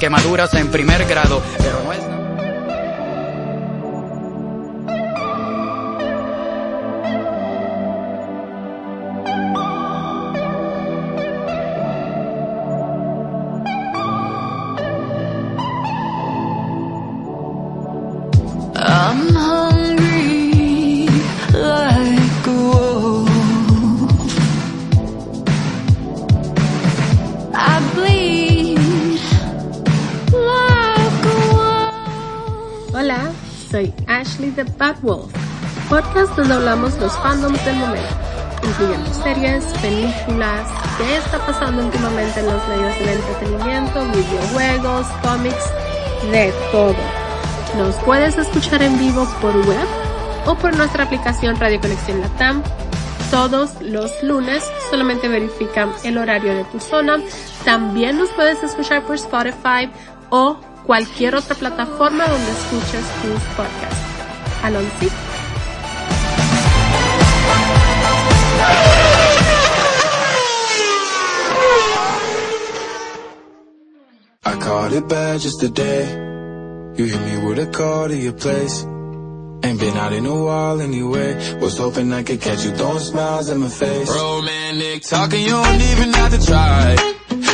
Quemaduras en primer grado, pero no es... Bad Wolf, podcast donde hablamos los fandoms del momento, incluyendo series, películas, qué está pasando últimamente en los medios del entretenimiento, videojuegos, cómics, de todo. Nos puedes escuchar en vivo por web o por nuestra aplicación Radio Conexión Latam. Todos los lunes solamente verifica el horario de tu zona. También nos puedes escuchar por Spotify o cualquier otra plataforma donde escuches tus podcasts. Alonso. I caught it bad just today. You hit me with a call to your place. Ain't been out in a while anyway. Was hoping I could catch you throwing smiles in my face. Romantic talking, you don't even have to try.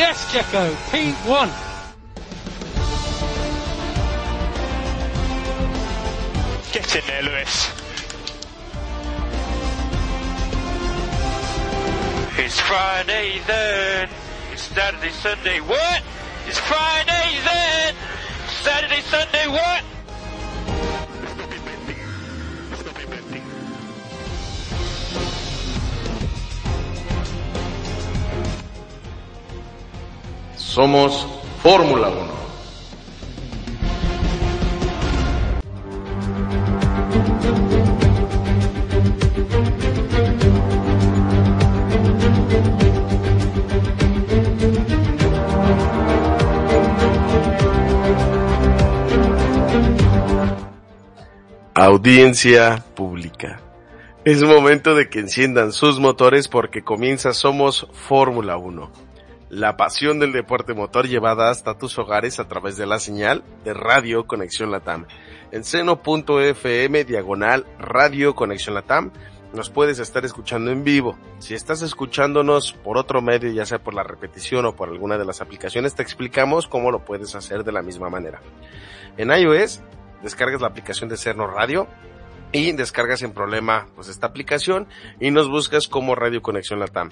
Yes, Checo, P1. Get in there, Lewis. It's Friday then. It's Saturday, Sunday. What? It's Friday then. Saturday, Sunday. What? Somos Fórmula 1. Audiencia pública. Es momento de que enciendan sus motores porque comienza Somos Fórmula 1 la pasión del deporte motor llevada hasta tus hogares a través de la señal de Radio Conexión Latam. En seno.fm diagonal Radio Conexión Latam nos puedes estar escuchando en vivo. Si estás escuchándonos por otro medio, ya sea por la repetición o por alguna de las aplicaciones, te explicamos cómo lo puedes hacer de la misma manera. En iOS, descargas la aplicación de Cerno Radio y descargas en problema pues esta aplicación y nos buscas como Radio Conexión Latam.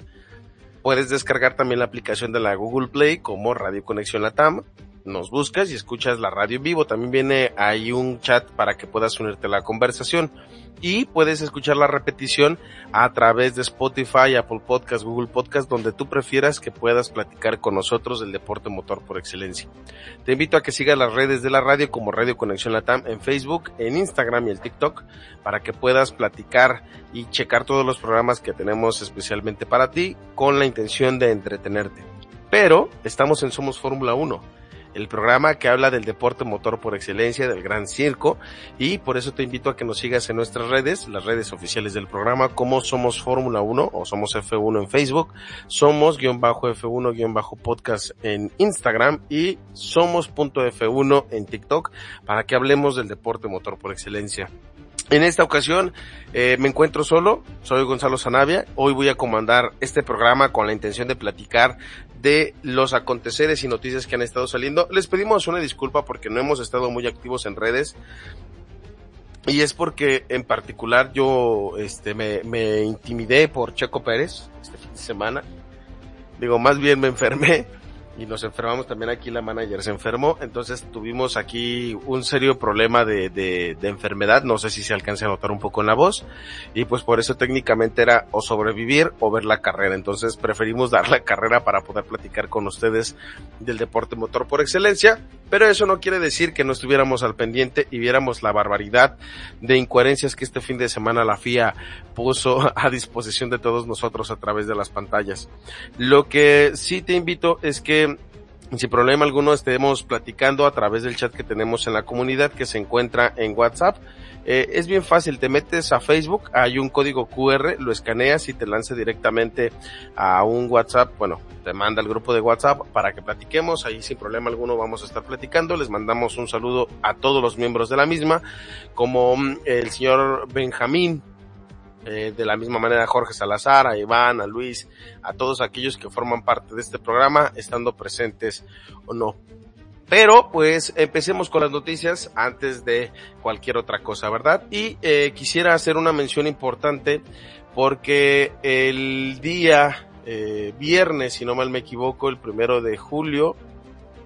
Puedes descargar también la aplicación de la Google Play como Radio Conexión Latam. Nos buscas y escuchas la radio en vivo. También viene ahí un chat para que puedas unirte a la conversación. Y puedes escuchar la repetición a través de Spotify, Apple Podcast, Google Podcast, donde tú prefieras que puedas platicar con nosotros del deporte motor por excelencia. Te invito a que sigas las redes de la radio como Radio Conexión Latam en Facebook, en Instagram y el TikTok para que puedas platicar y checar todos los programas que tenemos especialmente para ti con la intención de entretenerte. Pero estamos en Somos Fórmula 1 el programa que habla del deporte motor por excelencia, del gran circo, y por eso te invito a que nos sigas en nuestras redes, las redes oficiales del programa, como Somos Fórmula 1 o Somos F1 en Facebook, Somos guion bajo F1 guion bajo podcast en Instagram y Somos.f1 en TikTok para que hablemos del deporte motor por excelencia. En esta ocasión eh, me encuentro solo, soy Gonzalo Zanavia, hoy voy a comandar este programa con la intención de platicar de los aconteceres y noticias que han estado saliendo. Les pedimos una disculpa porque no hemos estado muy activos en redes. Y es porque en particular yo este, me, me intimidé por Checo Pérez este fin de semana. Digo, más bien me enfermé y nos enfermamos también aquí, la manager se enfermó, entonces tuvimos aquí un serio problema de, de, de, enfermedad, no sé si se alcance a notar un poco en la voz, y pues por eso técnicamente era o sobrevivir o ver la carrera, entonces preferimos dar la carrera para poder platicar con ustedes del deporte motor por excelencia, Pero eso no quiere decir que no estuviéramos al pendiente y viéramos la barbaridad de incoherencias que este fin de semana la FIA puso a disposición de todos nosotros a través de las pantallas. Lo que sí te invito es que sin problema alguno estemos platicando a través del chat que tenemos en la comunidad que se encuentra en WhatsApp. Eh, es bien fácil, te metes a Facebook, hay un código QR, lo escaneas y te lanza directamente a un WhatsApp, bueno, te manda al grupo de WhatsApp para que platiquemos, ahí sin problema alguno vamos a estar platicando, les mandamos un saludo a todos los miembros de la misma, como mm, el señor Benjamín, eh, de la misma manera Jorge Salazar, a Iván, a Luis, a todos aquellos que forman parte de este programa, estando presentes o no. Pero pues empecemos con las noticias antes de cualquier otra cosa, ¿verdad? Y eh, quisiera hacer una mención importante porque el día eh, viernes, si no mal me equivoco, el primero de julio,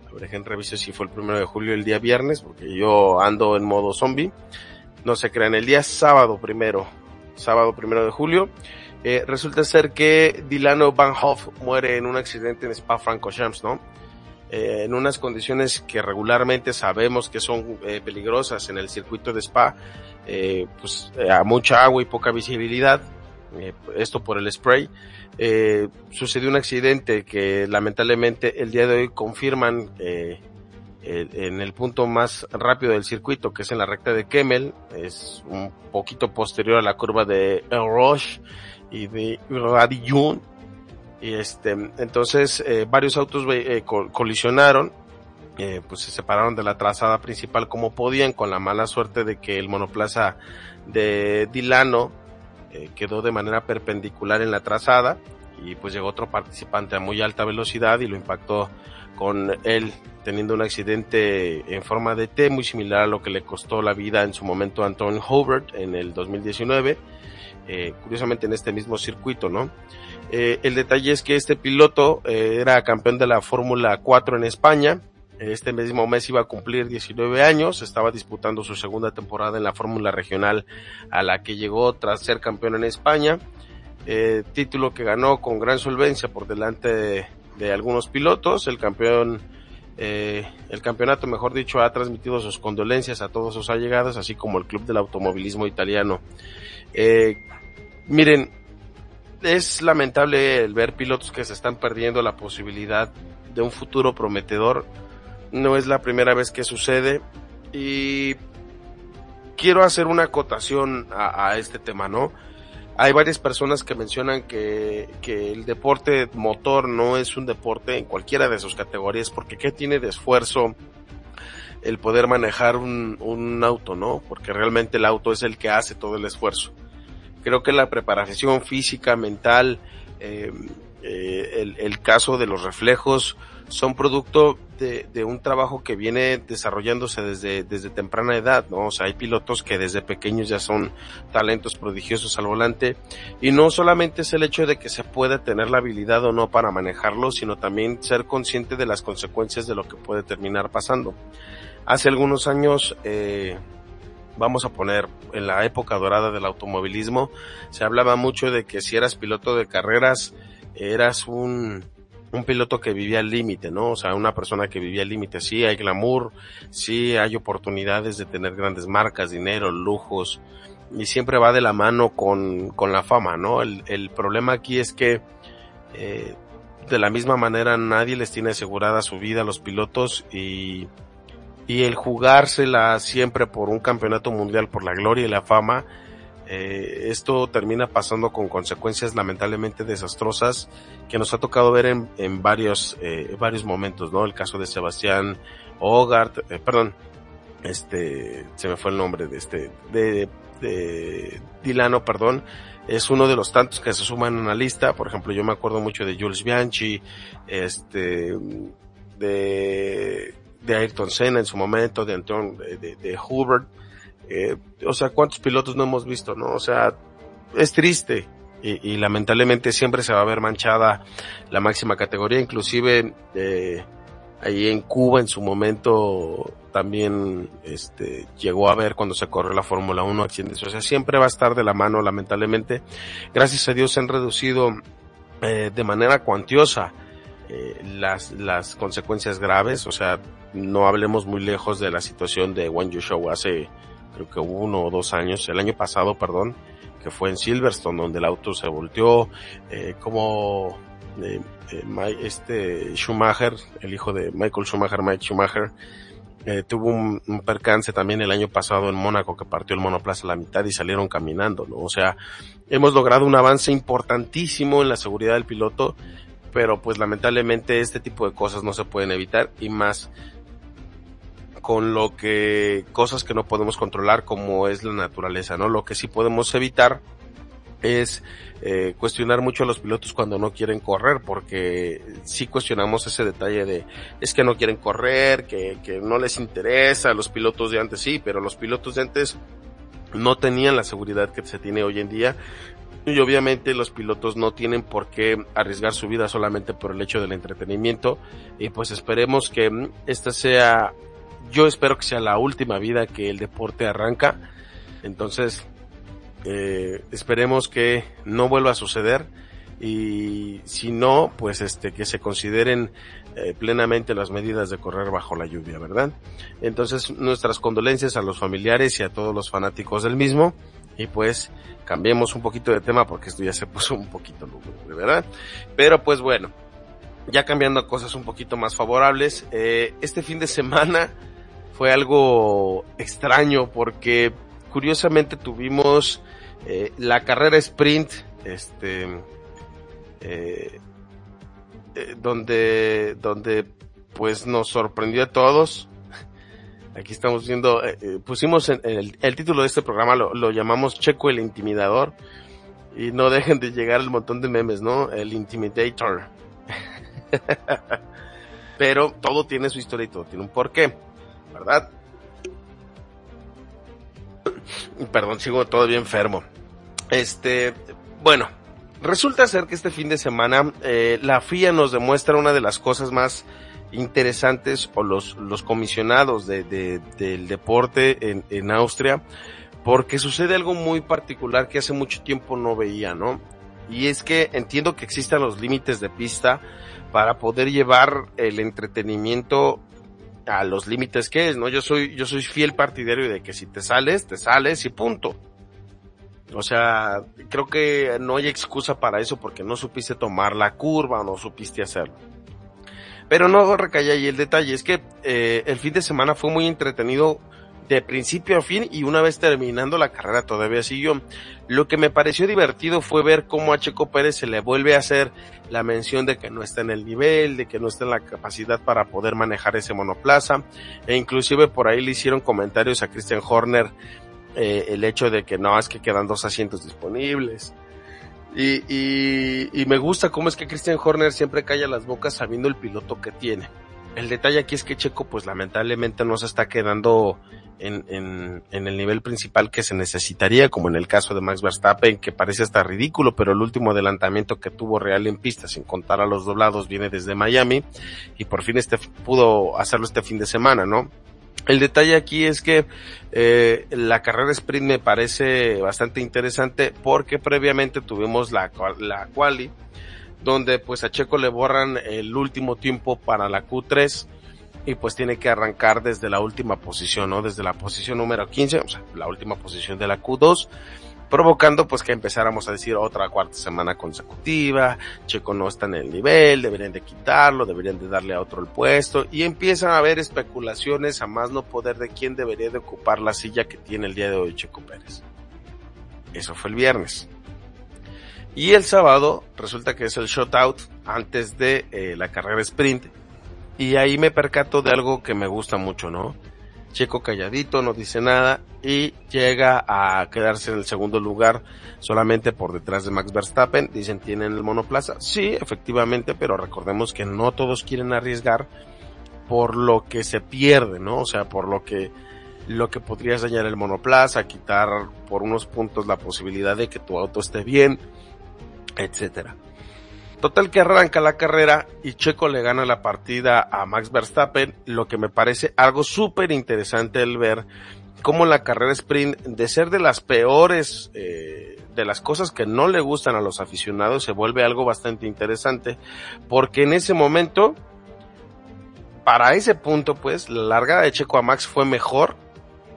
a ver, dejen revisar si fue el primero de julio el día viernes, porque yo ando en modo zombie, no se crean, el día sábado primero, sábado primero de julio, eh, resulta ser que Dilano Van Hoff muere en un accidente en Spa-Francorchamps, ¿no? Eh, en unas condiciones que regularmente sabemos que son eh, peligrosas en el circuito de Spa, eh, pues a mucha agua y poca visibilidad, esto por el spray. sucedió un accidente que lamentablemente el día de hoy confirman en el punto más rápido del circuito, que es en la recta de Kemmel, es un poquito posterior a la curva de El Roche y de Radillon, y este, entonces eh, varios autos eh, colisionaron, eh, pues se separaron de la trazada principal como podían, con la mala suerte de que el monoplaza de Dilano eh, quedó de manera perpendicular en la trazada y pues llegó otro participante a muy alta velocidad y lo impactó con él teniendo un accidente en forma de T muy similar a lo que le costó la vida en su momento a Anton Hobart en el 2019, eh, curiosamente en este mismo circuito, ¿no? Eh, el detalle es que este piloto eh, era campeón de la Fórmula 4 en España. Este mismo mes iba a cumplir 19 años, estaba disputando su segunda temporada en la Fórmula Regional a la que llegó tras ser campeón en España. Eh, título que ganó con gran solvencia por delante de, algunos pilotos. El campeón, el campeonato, mejor dicho, ha transmitido sus condolencias a todos sus allegados, así como el Club del Automovilismo Italiano. Miren, es lamentable el ver pilotos que se están perdiendo la posibilidad de un futuro prometedor. No es la primera vez que sucede y quiero hacer una acotación a, este tema, ¿no? Hay varias personas que mencionan que, el deporte motor no es un deporte en cualquiera de sus categorías porque ¿qué tiene de esfuerzo el poder manejar un auto, no? Porque realmente el auto es el que hace todo el esfuerzo. Creo que la preparación física, mental, eh, eh, el, caso de los reflejos son producto de, de, un trabajo que viene desarrollándose desde, desde temprana edad, ¿no? O sea, hay pilotos que desde pequeños ya son talentos prodigiosos al volante y no solamente es el hecho de que se pueda tener la habilidad o no para manejarlo, sino también ser consciente de las consecuencias de lo que puede terminar pasando. Hace algunos años, eh, vamos a poner en la época dorada del automovilismo, se hablaba mucho de que si eras piloto de carreras, eras un, un piloto que vivía al límite, ¿no? O sea, una persona que vivía al límite. Sí hay glamour, sí hay oportunidades de tener grandes marcas, dinero, lujos, y siempre va de la mano con, con la fama, ¿no? El, el problema aquí es que, eh, de la misma manera nadie les tiene asegurada su vida a los pilotos y, y el jugársela siempre por un campeonato mundial, por la gloria y la fama, eh, esto termina pasando con consecuencias lamentablemente desastrosas que nos ha tocado ver en, en varios, eh, varios momentos, ¿no? El caso de Sebastián Hogart, eh, perdón, este, se me fue el nombre de este, de, de Dilano, perdón, es uno de los tantos que se suman a la lista, por ejemplo, yo me acuerdo mucho de Jules Bianchi, este, de, de Ayrton Senna en su momento, de Anton, de, de Hubert, eh, o sea, ¿cuántos pilotos no hemos visto, no? O sea, es triste y, y, lamentablemente siempre se va a ver manchada la máxima categoría, inclusive eh, ahí en Cuba en su momento también este llegó a ver cuando se corrió la Fórmula 1 accidentes, o sea, siempre va a estar de la mano lamentablemente. Gracias a Dios se han reducido eh, de manera cuantiosa eh, las, las consecuencias graves, o sea, no hablemos muy lejos de la situación de One You hace creo que uno o dos años, el año pasado, perdón, que fue en Silverstone, donde el auto se volteó, eh, como eh, eh, este Schumacher, el hijo de Michael Schumacher, Mike Schumacher, eh, tuvo un, un percance también el año pasado en Mónaco que partió el monoplaza a la mitad y salieron caminando, ¿no? O sea, hemos logrado un avance importantísimo en la seguridad del piloto, pero pues lamentablemente este tipo de cosas no se pueden evitar y más con lo que cosas que no podemos controlar como es la naturaleza, ¿no? Lo que sí podemos evitar es eh, cuestionar mucho a los pilotos cuando no quieren correr, porque sí cuestionamos ese detalle de es que no quieren correr, que, que no les interesa, los pilotos de antes sí, pero los pilotos de antes no tenían la seguridad que se tiene hoy en día y obviamente los pilotos no tienen por qué arriesgar su vida solamente por el hecho del entretenimiento. Y pues esperemos que mm, esta sea yo espero que sea la última vida que el deporte arranca. Entonces eh, esperemos que no vuelva a suceder. Y si no pues este que se consideren eh, plenamente las medidas de correr bajo la lluvia verdad entonces nuestras condolencias a los familiares y a todos los fanáticos del mismo y pues cambiemos un poquito de tema porque esto ya se puso un poquito lúgubre, ¿verdad? Pero pues bueno, ya cambiando a cosas un poquito más favorables, eh, este fin de semana fue algo extraño porque curiosamente tuvimos eh, la carrera sprint, este, eh, eh, donde, donde pues nos sorprendió a todos. Aquí estamos viendo, eh, eh, pusimos en, el, el título de este programa, lo, lo llamamos Checo el Intimidador. Y no dejen de llegar el montón de memes, ¿no? El Intimidator. Pero todo tiene su historia y todo tiene un porqué, ¿verdad? Perdón, sigo todavía enfermo. Este, bueno, resulta ser que este fin de semana eh, la FIA nos demuestra una de las cosas más interesantes o los, los comisionados de, de, del deporte en, en Austria, porque sucede algo muy particular que hace mucho tiempo no veía, ¿no? Y es que entiendo que existan los límites de pista para poder llevar el entretenimiento a los límites que es, ¿no? Yo soy, yo soy fiel partidario de que si te sales, te sales y punto. O sea, creo que no hay excusa para eso porque no supiste tomar la curva no supiste hacerlo. Pero no recae ahí el detalle, es que eh, el fin de semana fue muy entretenido de principio a fin y una vez terminando la carrera todavía siguió. Lo que me pareció divertido fue ver cómo a Checo Pérez se le vuelve a hacer la mención de que no está en el nivel, de que no está en la capacidad para poder manejar ese monoplaza e inclusive por ahí le hicieron comentarios a Christian Horner eh, el hecho de que no, es que quedan dos asientos disponibles. Y, y, y me gusta cómo es que Christian Horner siempre calla las bocas sabiendo el piloto que tiene. El detalle aquí es que Checo pues lamentablemente no se está quedando en, en, en, el nivel principal que se necesitaría, como en el caso de Max Verstappen, que parece hasta ridículo, pero el último adelantamiento que tuvo real en pista, sin contar a los doblados, viene desde Miami, y por fin este pudo hacerlo este fin de semana, ¿no? El detalle aquí es que eh, la carrera sprint me parece bastante interesante porque previamente tuvimos la, la quali, donde pues a Checo le borran el último tiempo para la Q3 y pues tiene que arrancar desde la última posición, ¿no? Desde la posición número 15, o sea, la última posición de la Q2, provocando pues que empezáramos a decir otra cuarta semana consecutiva, Checo no está en el nivel, deberían de quitarlo, deberían de darle a otro el puesto y empiezan a haber especulaciones a más no poder de quién debería de ocupar la silla que tiene el día de hoy Checo Pérez. Eso fue el viernes. Y el sábado resulta que es el shutout antes de eh, la carrera sprint. Y ahí me percato de algo que me gusta mucho, ¿no? Checo calladito, no dice nada y llega a quedarse en el segundo lugar solamente por detrás de Max Verstappen. Dicen tienen el monoplaza. Sí, efectivamente, pero recordemos que no todos quieren arriesgar por lo que se pierde, ¿no? O sea, por lo que lo que podrías dañar el monoplaza, quitar por unos puntos la posibilidad de que tu auto esté bien, etcétera. Total que arranca la carrera y Checo le gana la partida a Max Verstappen, lo que me parece algo súper interesante el ver cómo la carrera sprint, de ser de las peores, eh, de las cosas que no le gustan a los aficionados, se vuelve algo bastante interesante, porque en ese momento, para ese punto, pues, la largada de Checo a Max fue mejor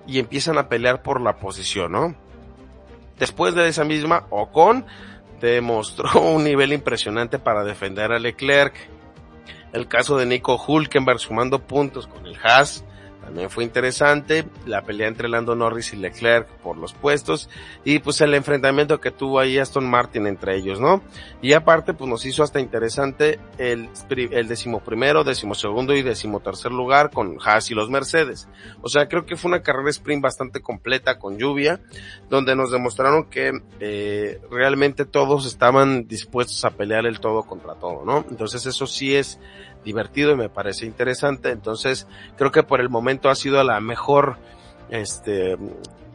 y empiezan a pelear por la posición, ¿no? Después de esa misma, Ocon demostró un nivel impresionante para defender a Leclerc. El caso de Nico Hulkenberg sumando puntos con el Haas también fue interesante la pelea entre Lando Norris y Leclerc por los puestos y pues el enfrentamiento que tuvo ahí Aston Martin entre ellos, ¿no? Y aparte pues nos hizo hasta interesante el, el decimoprimero, decimosegundo y decimotercer lugar con Haas y los Mercedes. O sea, creo que fue una carrera sprint bastante completa con lluvia, donde nos demostraron que eh, realmente todos estaban dispuestos a pelear el todo contra todo, ¿no? Entonces eso sí es divertido y me parece interesante. Entonces, creo que por el momento ha sido la mejor, este,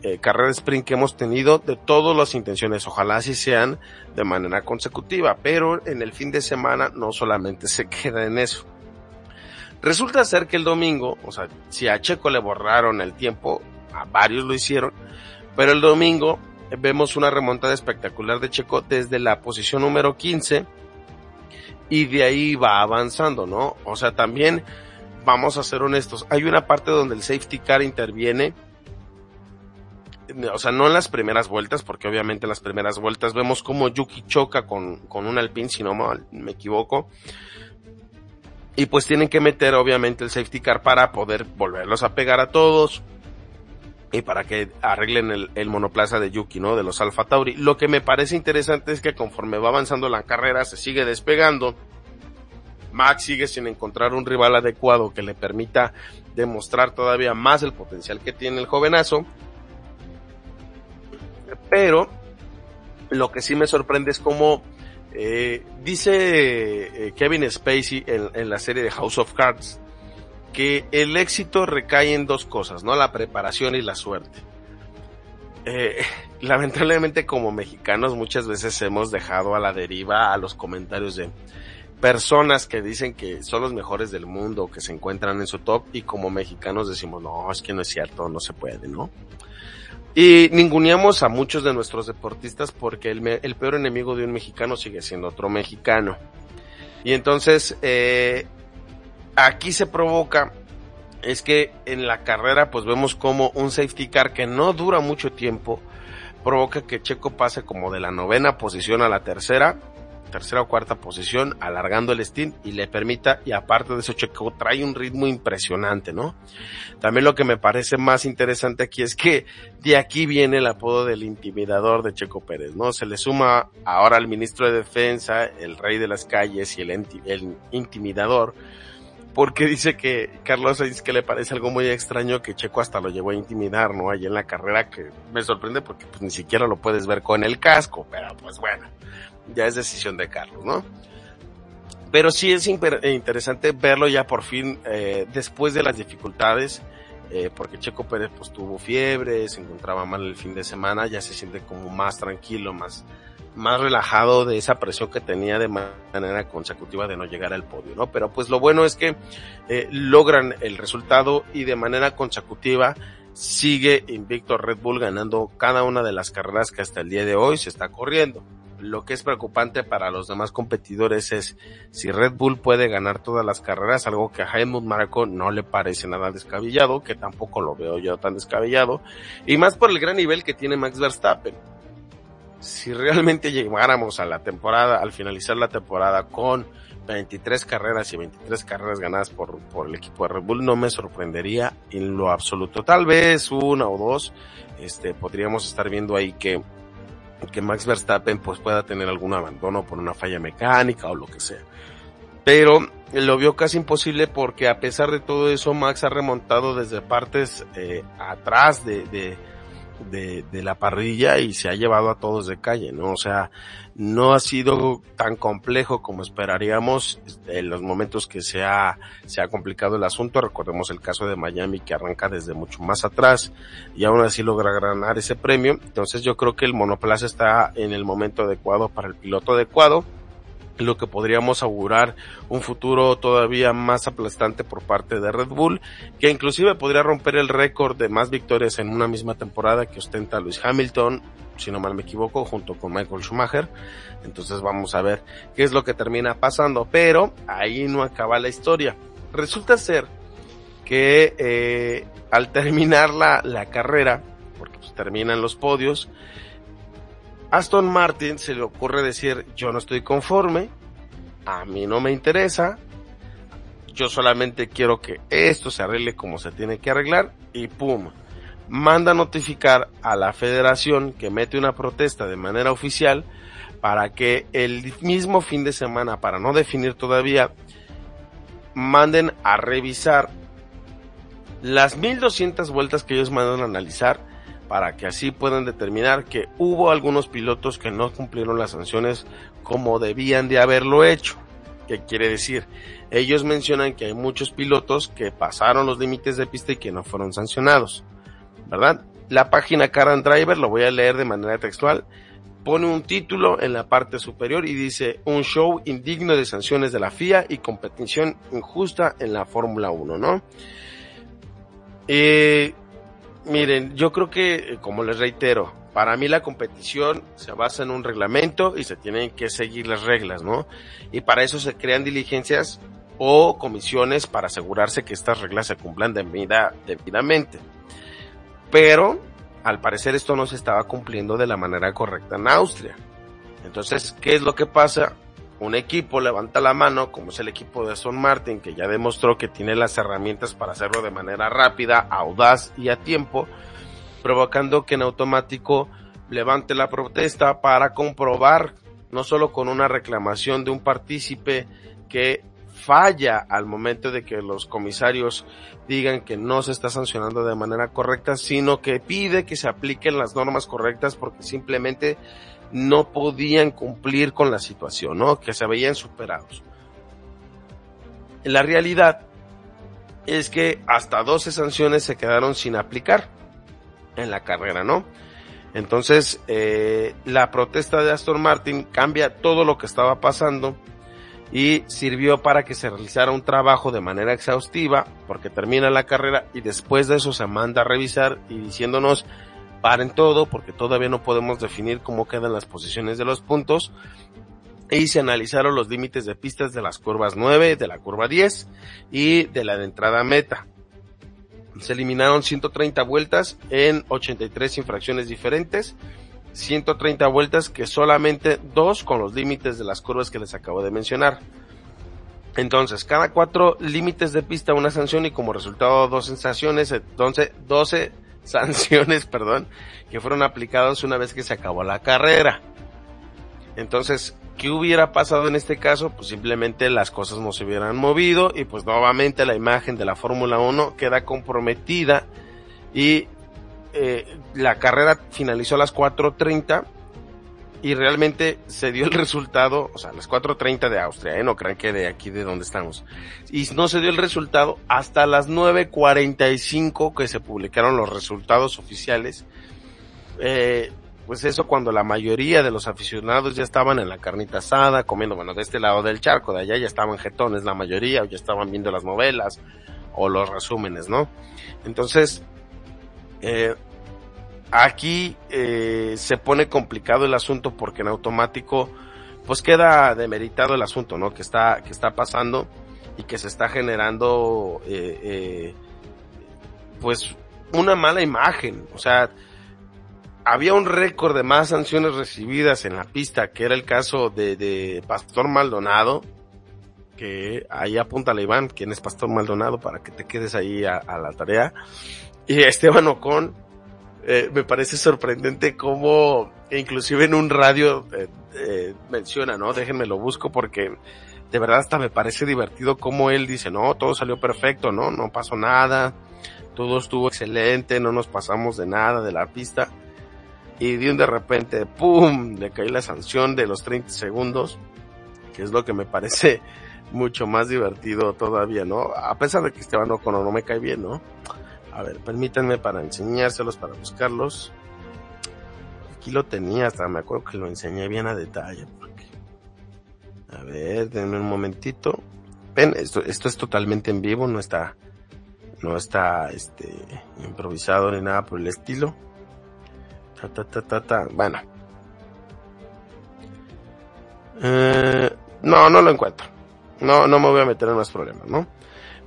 eh, carrera de sprint que hemos tenido de todas las intenciones. Ojalá así sean de manera consecutiva, pero en el fin de semana no solamente se queda en eso. Resulta ser que el domingo, o sea, si a Checo le borraron el tiempo, a varios lo hicieron, pero el domingo vemos una remontada espectacular de Checo desde la posición número 15 y de ahí va avanzando, ¿no? O sea, también vamos a ser honestos, hay una parte donde el safety car interviene, o sea, no en las primeras vueltas, porque obviamente en las primeras vueltas vemos como Yuki choca con, con un Alpine, si no me equivoco, y pues tienen que meter obviamente el safety car para poder volverlos a pegar a todos, y para que arreglen el, monoplaza de Yuki, ¿no? De los Alfa Tauri. Lo que me parece interesante es que conforme va avanzando la carrera, se sigue despegando. Max sigue sin encontrar un rival adecuado que le permita demostrar todavía más el potencial que tiene el jovenazo. Pero lo que sí me sorprende es como eh, dice eh, Kevin Spacey en la serie de House of Cards que el éxito recae en dos cosas, ¿no? La preparación y la suerte. Eh, lamentablemente como mexicanos muchas veces hemos dejado a la deriva a los comentarios de personas que dicen que son los mejores del mundo, que se encuentran en su top y como mexicanos decimos, no, es que no es cierto, no se puede, ¿no? Y ninguneamos a muchos de nuestros deportistas porque el, el peor enemigo de un mexicano sigue siendo otro mexicano. Y entonces, eh, aquí se provoca es que en la carrera pues vemos como un safety car que no dura mucho tiempo provoca que Checo pase como de la novena posición a la tercera, tercera o cuarta posición, alargando el stint y le permita, y aparte de eso Checo trae un ritmo impresionante, ¿no? También lo que me parece más interesante aquí es que de aquí viene el apodo del intimidador de Checo Pérez, ¿no? Se le suma ahora al ministro de defensa, el rey de las calles y el, el intimidador, porque dice que Carlos Sainz que le parece algo muy extraño que Checo hasta lo llevó a intimidar, ¿no? Ahí en la carrera que me sorprende porque pues ni siquiera lo puedes ver con el casco, pero pues bueno, ya es decisión de Carlos, ¿no? Pero sí es interesante verlo ya por fin, eh, después de las dificultades, eh, porque Checo Pérez pues tuvo fiebre, se encontraba mal el fin de semana, ya se siente como más tranquilo, más, más relajado de esa presión que tenía de manera consecutiva de no llegar al podio, ¿no? Pero pues lo bueno es que eh, logran el resultado y de manera consecutiva sigue invicto Red Bull ganando cada una de las carreras que hasta el día de hoy se está corriendo. Lo que es preocupante para los demás competidores es si Red Bull puede ganar todas las carreras, algo que a Helmut Marco no le parece nada descabellado, que tampoco lo veo yo tan descabellado, y más por el gran nivel que tiene Max Verstappen si realmente llegáramos a la temporada, al finalizar la temporada con 23 carreras y 23 carreras ganadas por, por el equipo de Red Bull, no me sorprendería en lo absoluto. Tal vez una o dos, este, podríamos estar viendo ahí que, que Max Verstappen pues pueda tener algún abandono por una falla mecánica o lo que sea. Pero lo vio casi imposible porque a pesar de todo eso, Max ha remontado desde partes eh, atrás de, de de, de, la parrilla y se ha llevado a todos de calle, ¿no? O sea, no ha sido tan complejo como esperaríamos en los momentos que se ha, se ha complicado el asunto. Recordemos el caso de Miami que arranca desde mucho más atrás y aún así logra ganar ese premio. Entonces yo creo que el monoplaza está en el momento adecuado para el piloto adecuado lo que podríamos augurar un futuro todavía más aplastante por parte de Red Bull, que inclusive podría romper el récord de más victorias en una misma temporada que ostenta Luis Hamilton, si no mal me equivoco, junto con Michael Schumacher. Entonces vamos a ver qué es lo que termina pasando, pero ahí no acaba la historia. Resulta ser que eh, al terminar la, la carrera, porque pues, terminan los podios, Aston Martin se le ocurre decir, yo no estoy conforme, a mí no me interesa, yo solamente quiero que esto se arregle como se tiene que arreglar y pum, manda notificar a la federación que mete una protesta de manera oficial para que el mismo fin de semana, para no definir todavía, manden a revisar las 1200 vueltas que ellos mandan a analizar para que así puedan determinar que hubo algunos pilotos que no cumplieron las sanciones como debían de haberlo hecho. ¿Qué quiere decir? Ellos mencionan que hay muchos pilotos que pasaron los límites de pista y que no fueron sancionados, ¿verdad? La página Car Driver, lo voy a leer de manera textual, pone un título en la parte superior y dice un show indigno de sanciones de la FIA y competición injusta en la Fórmula 1, ¿no? Eh, Miren, yo creo que, eh, como les reitero, para mí la competición se basa en un reglamento y se tienen que seguir las reglas, ¿no? Y para eso se crean diligencias o comisiones para asegurarse que estas reglas se cumplan debidamente. Pero, al parecer esto no se estaba cumpliendo de la manera correcta en Austria. Entonces, ¿qué es lo que pasa? Un equipo levanta la mano, como es el equipo de Son Martin, que ya demostró que tiene las herramientas para hacerlo de manera rápida, audaz y a tiempo, provocando que en automático levante la protesta para comprobar, no solo con una reclamación de un partícipe que falla al momento de que los comisarios digan que no se está sancionando de manera correcta, sino que pide que se apliquen las normas correctas porque simplemente no podían cumplir con la situación, ¿no? Que se veían superados. La realidad es que hasta 12 sanciones se quedaron sin aplicar en la carrera, ¿no? Entonces, eh, la protesta de Aston Martin cambia todo lo que estaba pasando y sirvió para que se realizara un trabajo de manera exhaustiva, porque termina la carrera y después de eso se manda a revisar y diciéndonos paren todo porque todavía no podemos definir cómo quedan las posiciones de los puntos y se analizaron los límites de pistas de las curvas 9, de la curva 10 y de la de entrada meta. Se eliminaron 130 vueltas en 83 infracciones diferentes, 130 vueltas que solamente dos con los límites de las curvas que les acabo de mencionar. Entonces, cada cuatro límites de pista una sanción y como resultado dos sensaciones, entonces 12 sanciones, perdón, que fueron aplicadas una vez que se acabó la carrera. Entonces, ¿qué hubiera pasado en este caso? Pues simplemente las cosas no se hubieran movido y pues nuevamente la imagen de la Fórmula 1 queda comprometida y eh, la carrera finalizó a las 4.30 y realmente se dio el resultado, o sea, las 4.30 de Austria, ¿eh? no crean que de aquí de donde estamos. Y no se dio el resultado hasta las 9.45 que se publicaron los resultados oficiales. Eh, pues eso cuando la mayoría de los aficionados ya estaban en la carnita asada, comiendo, bueno, de este lado del charco, de allá ya estaban jetones la mayoría, o ya estaban viendo las novelas, o los resúmenes, ¿no? Entonces, eh, Aquí eh, se pone complicado el asunto porque en automático pues queda demeritado el asunto, ¿no? Que está, que está pasando y que se está generando eh, eh, pues una mala imagen. O sea, había un récord de más sanciones recibidas en la pista, que era el caso de, de Pastor Maldonado, que ahí apunta a Iván, quién es Pastor Maldonado, para que te quedes ahí a la tarea. Y Esteban Ocon, eh, me parece sorprendente cómo, inclusive en un radio eh, eh, menciona, ¿no? Déjenme lo busco porque de verdad hasta me parece divertido cómo él dice, no, todo salió perfecto, ¿no? No pasó nada, todo estuvo excelente, no nos pasamos de nada de la pista. Y de un de repente, ¡pum! Le cae la sanción de los 30 segundos, que es lo que me parece mucho más divertido todavía, ¿no? A pesar de que Esteban Ocon no me cae bien, ¿no? A ver, permítanme para enseñárselos, para buscarlos. Aquí lo tenía, hasta me acuerdo que lo enseñé bien a detalle. A ver, denme un momentito. Ven, esto, esto es totalmente en vivo, no está, no está, este, improvisado ni nada por el estilo. Ta, ta, ta, ta, ta. Bueno. Eh, no, no lo encuentro. No, no me voy a meter en más problemas, ¿no?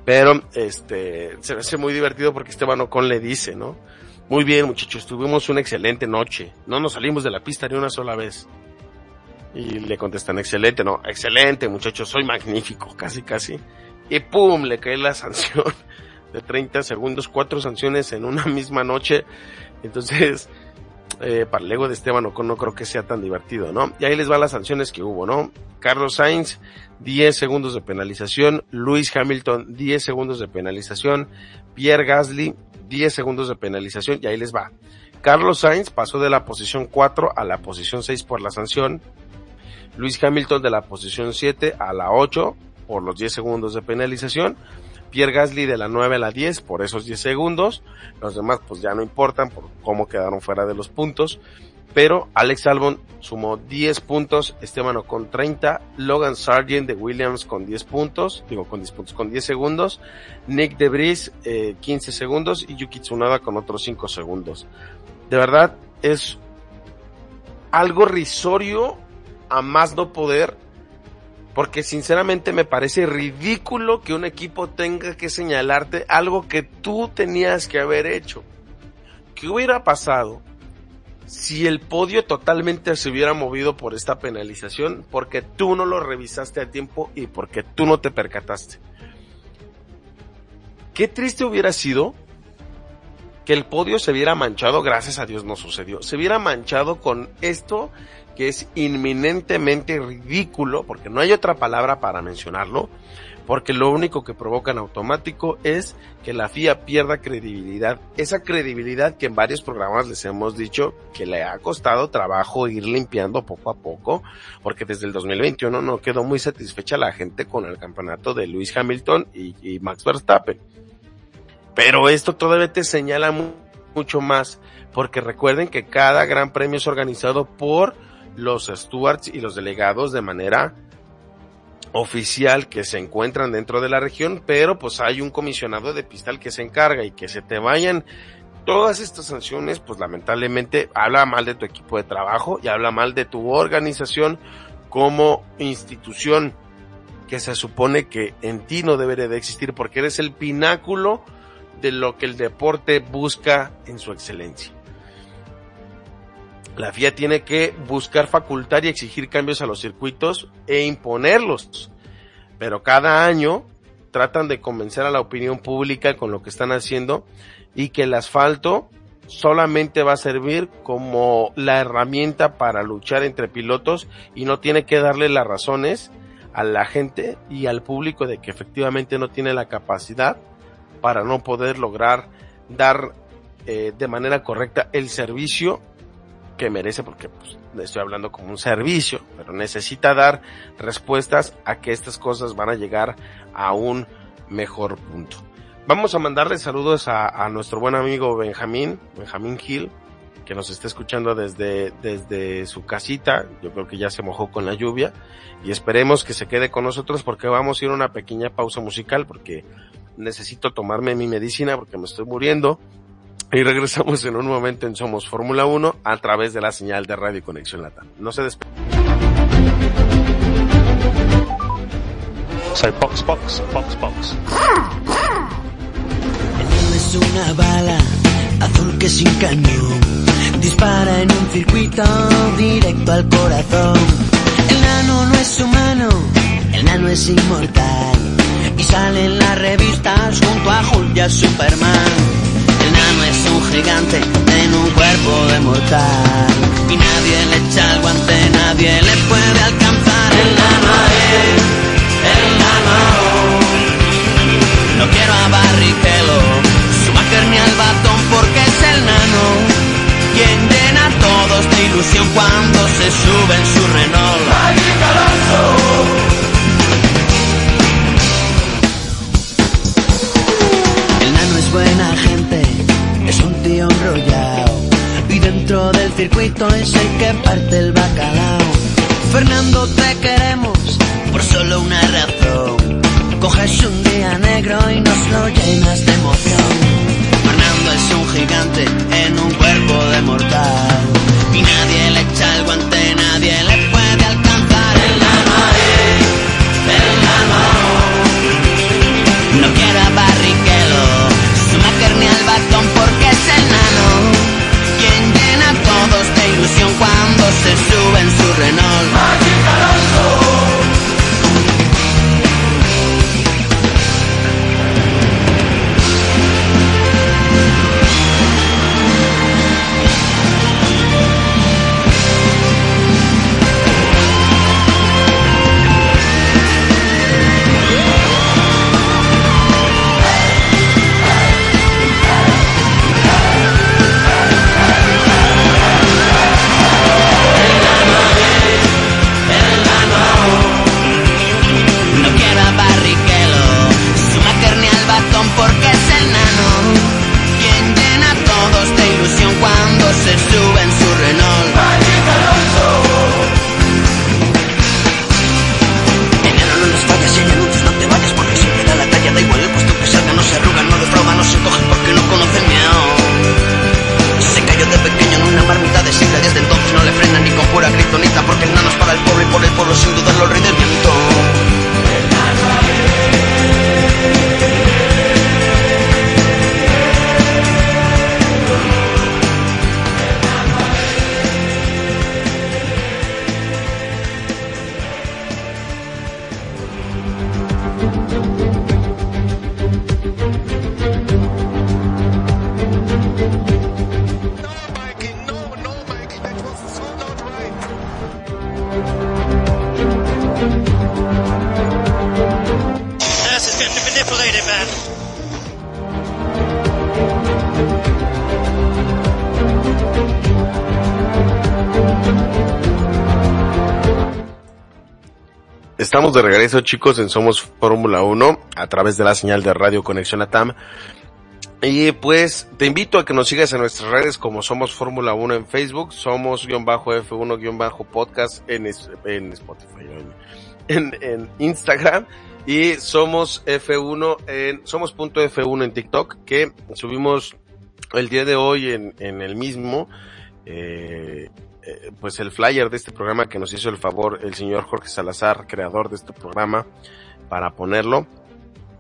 Pero, este, se hace muy divertido porque Esteban Ocon le dice, ¿no? Muy bien, muchachos, tuvimos una excelente noche. No nos salimos de la pista ni una sola vez. Y le contestan, excelente, no, excelente, muchachos, soy magnífico, casi, casi. Y pum, le cae la sanción de 30 segundos, cuatro sanciones en una misma noche. Entonces, eh, para el ego de Esteban Ocon no creo que sea tan divertido, ¿no? Y ahí les van las sanciones que hubo, ¿no? Carlos Sainz, 10 segundos de penalización, Luis Hamilton, 10 segundos de penalización, Pierre Gasly, 10 segundos de penalización, y ahí les va. Carlos Sainz pasó de la posición 4 a la posición 6 por la sanción, Luis Hamilton de la posición 7 a la 8 por los 10 segundos de penalización. Pierre Gasly de la 9 a la 10 por esos 10 segundos. Los demás pues ya no importan por cómo quedaron fuera de los puntos. Pero Alex Albon sumó 10 puntos, Esteban con 30, Logan Sargent de Williams con 10 puntos, digo con 10 puntos, con 10 segundos, Nick DeVries eh, 15 segundos y Yuki Tsunoda con otros 5 segundos. De verdad es algo risorio a más no poder, porque sinceramente me parece ridículo que un equipo tenga que señalarte algo que tú tenías que haber hecho. ¿Qué hubiera pasado si el podio totalmente se hubiera movido por esta penalización? Porque tú no lo revisaste a tiempo y porque tú no te percataste. Qué triste hubiera sido que el podio se viera manchado, gracias a Dios no sucedió, se viera manchado con esto que es inminentemente ridículo, porque no hay otra palabra para mencionarlo, porque lo único que provoca en automático es que la FIA pierda credibilidad. Esa credibilidad que en varios programas les hemos dicho que le ha costado trabajo ir limpiando poco a poco, porque desde el 2021 no quedó muy satisfecha la gente con el campeonato de Lewis Hamilton y, Max Verstappen. Pero esto todavía te señala mu mucho más, porque recuerden que cada gran premio es organizado por los stewards y los delegados de manera oficial que se encuentran dentro de la región, pero pues hay un comisionado de pistal que se encarga y que se te vayan todas estas sanciones, pues lamentablemente habla mal de tu equipo de trabajo y habla mal de tu organización como institución que se supone que en ti no debería de existir porque eres el pináculo de lo que el deporte busca en su excelencia. La FIA tiene que buscar facultar y exigir cambios a los circuitos e imponerlos. Pero cada año tratan de convencer a la opinión pública con lo que están haciendo y que el asfalto solamente va a servir como la herramienta para luchar entre pilotos y no tiene que darle las razones a la gente y al público de que efectivamente no tiene la capacidad para no poder lograr dar eh, de manera correcta el servicio que merece, porque pues, estoy hablando como un servicio, pero necesita dar respuestas a que estas cosas van a llegar a un mejor punto. Vamos a mandarle saludos a, a nuestro buen amigo Benjamín, Benjamín Gil, que nos está escuchando desde, desde su casita. Yo creo que ya se mojó con la lluvia y esperemos que se quede con nosotros porque vamos a ir a una pequeña pausa musical porque necesito tomarme mi medicina porque me estoy muriendo. Y regresamos en un momento en Somos Fórmula 1 a través de la señal de Radio Conexión Latam. No se despeguen. So box, box, box, box. El nano es una bala azul que sin cañón dispara en un circuito directo al corazón. El nano no es humano, el nano es inmortal y sale en las revistas junto a Hulk y a Superman. El nano es un gigante en un cuerpo de mortal y nadie le echa el guante, nadie le puede alcanzar. El nano es el nano. No quiero a Barrichello, Schumacher ni al batón porque es el nano quien llena a todos de ilusión cuando se sube en su Renault. Es buena gente, dentro del circuito es el que parte el bacalao. Fernando, te queremos por solo una razón. Coges un día negro y nos lo llenas de emoción. Fernando es un gigante en un cuerpo de mortal. Y nadie le echa el guante, nadie le cuando se sube en su Renault. Chicos en Somos Fórmula 1 a través de la señal de Radio Conexión Atam. Y pues te invito a que nos sigas en nuestras redes como Somos Fórmula 1 en Facebook, somos guion bajo F1 guion bajo podcast en, Spotify, en, en Instagram y somos F1 en, somos punto F1 en TikTok que subimos el día de hoy en el mismo, eh, eh, pues el flyer de este programa que nos hizo el favor el señor Jorge Salazar, creador de este programa, para ponerlo.